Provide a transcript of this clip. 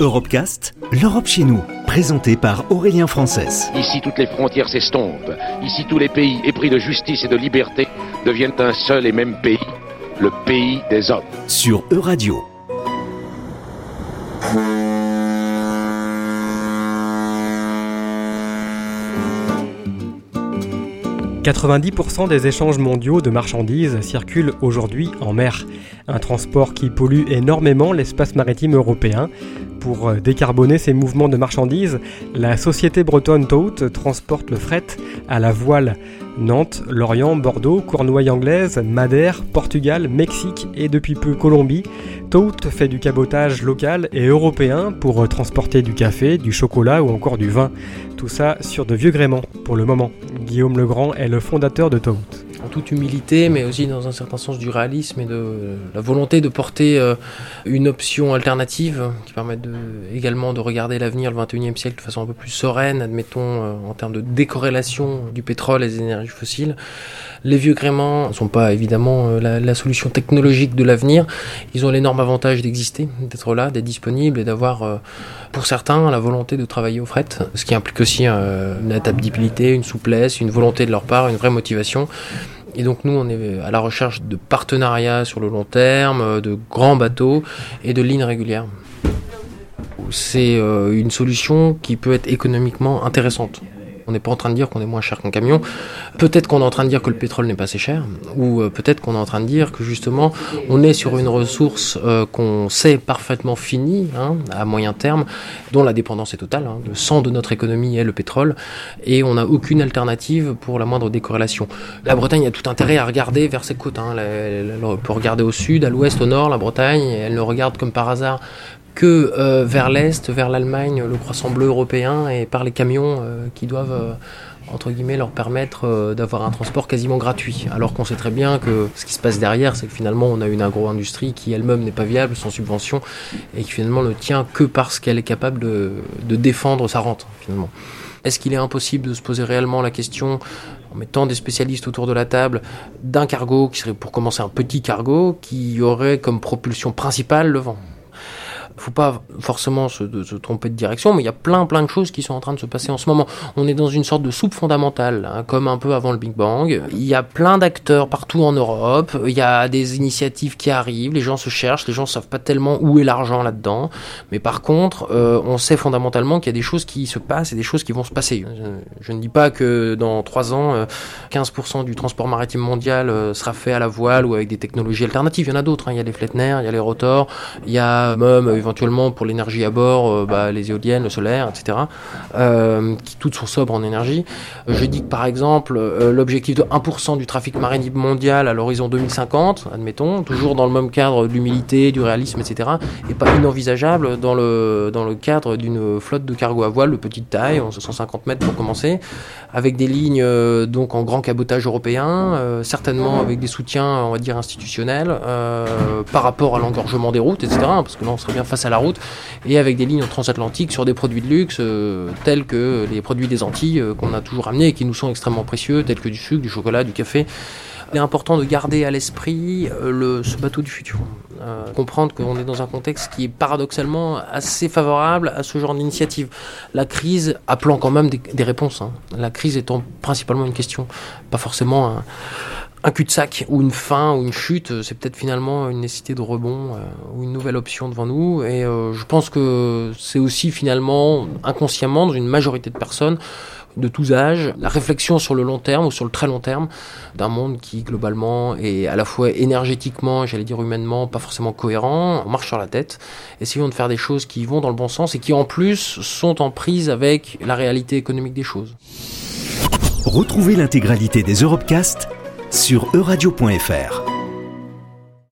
Europecast, l'Europe chez nous, présenté par Aurélien Frances. Ici, toutes les frontières s'estompent. Ici, tous les pays épris de justice et de liberté deviennent un seul et même pays, le pays des hommes. Sur Euradio. 90% des échanges mondiaux de marchandises circulent aujourd'hui en mer, un transport qui pollue énormément l'espace maritime européen. Pour décarboner ces mouvements de marchandises, la société bretonne Tout transporte le fret à la voile. Nantes, Lorient, Bordeaux, Cornouailles-Anglaise, Madère, Portugal, Mexique et depuis peu Colombie, Tout fait du cabotage local et européen pour transporter du café, du chocolat ou encore du vin. Tout ça sur de vieux gréments pour le moment. Guillaume Legrand est le fondateur de Tout en toute humilité, mais aussi dans un certain sens du réalisme et de la volonté de porter euh, une option alternative qui permette de, également de regarder l'avenir, le 21e siècle, de façon un peu plus sereine, admettons, euh, en termes de décorrélation du pétrole et des énergies fossiles. Les vieux gréments ne sont pas évidemment euh, la, la solution technologique de l'avenir. Ils ont l'énorme avantage d'exister, d'être là, d'être disponibles et d'avoir, pour certains, la volonté de travailler au fret, ce qui implique aussi une adaptabilité, une souplesse, une volonté de leur part, une vraie motivation. Et donc nous, on est à la recherche de partenariats sur le long terme, de grands bateaux et de lignes régulières. C'est euh, une solution qui peut être économiquement intéressante. On n'est pas en train de dire qu'on est moins cher qu'un camion. Peut-être qu'on est en train de dire que le pétrole n'est pas assez cher, ou euh, peut-être qu'on est en train de dire que justement on est sur une ressource euh, qu'on sait parfaitement finie hein, à moyen terme, dont la dépendance est totale. Hein. Le sang de notre économie est le pétrole, et on n'a aucune alternative pour la moindre décorrélation. La Bretagne a tout intérêt à regarder vers ses côtes. Hein. Elle, peut regarder au sud, à l'ouest, au nord, la Bretagne. elle ne regarde comme par hasard que euh, vers l'Est, vers l'Allemagne, le croissant bleu européen, et par les camions euh, qui doivent, euh, entre guillemets, leur permettre d'avoir un transport quasiment gratuit. Alors qu'on sait très bien que ce qui se passe derrière, c'est que finalement, on a une agro-industrie qui elle-même n'est pas viable, sans subvention, et qui finalement ne tient que parce qu'elle est capable de, de défendre sa rente, finalement. Est-ce qu'il est impossible de se poser réellement la question en mettant des spécialistes autour de la table d'un cargo qui serait pour commencer un petit cargo qui aurait comme propulsion principale le vent? Faut pas forcément se, se, tromper de direction, mais il y a plein plein de choses qui sont en train de se passer en ce moment. On est dans une sorte de soupe fondamentale, hein, comme un peu avant le Big Bang. Il y a plein d'acteurs partout en Europe. Il y a des initiatives qui arrivent. Les gens se cherchent. Les gens savent pas tellement où est l'argent là-dedans. Mais par contre, euh, on sait fondamentalement qu'il y a des choses qui se passent et des choses qui vont se passer. Je, ne dis pas que dans trois ans, 15% euh, du transport maritime mondial euh, sera fait à la voile ou avec des technologies alternatives. Il y en a d'autres. Hein. Il y a les Flettner, il y a les rotors, il y a même éventuellement pour l'énergie à bord, euh, bah, les éoliennes, le solaire, etc., euh, qui toutes sont sobres en énergie. Euh, je dis que par exemple, l'objectif de 1% du trafic maritime mondial à l'horizon 2050, admettons, toujours dans le même cadre de l'humilité, du réalisme, etc., est pas inenvisageable dans le, dans le cadre d'une flotte de cargo à voile de petite taille, 150 mètres pour commencer, avec des lignes donc en grand cabotage européen, certainement avec des soutiens, on va dire, institutionnels, par rapport à l'engorgement des routes, etc., parce que là, on serait bien face à la route et avec des lignes transatlantiques sur des produits de luxe euh, tels que les produits des Antilles euh, qu'on a toujours amenés et qui nous sont extrêmement précieux, tels que du sucre, du chocolat, du café. Il est important de garder à l'esprit euh, le, ce bateau du futur. comprendre qu'on est dans un contexte qui est paradoxalement assez favorable à ce genre d'initiative. La crise appelant quand même des, réponses. Hein. La crise étant principalement une question, pas forcément un un cul-de-sac ou une fin ou une chute, c'est peut-être finalement une nécessité de rebond euh, ou une nouvelle option devant nous. Et euh, je pense que c'est aussi finalement inconsciemment dans une majorité de personnes de tous âges, la réflexion sur le long terme ou sur le très long terme d'un monde qui globalement est à la fois énergétiquement, j'allais dire humainement, pas forcément cohérent, on marche sur la tête, essayons de faire des choses qui vont dans le bon sens et qui en plus sont en prise avec la réalité économique des choses. Retrouvez l'intégralité des Europecast sur euradio.fr.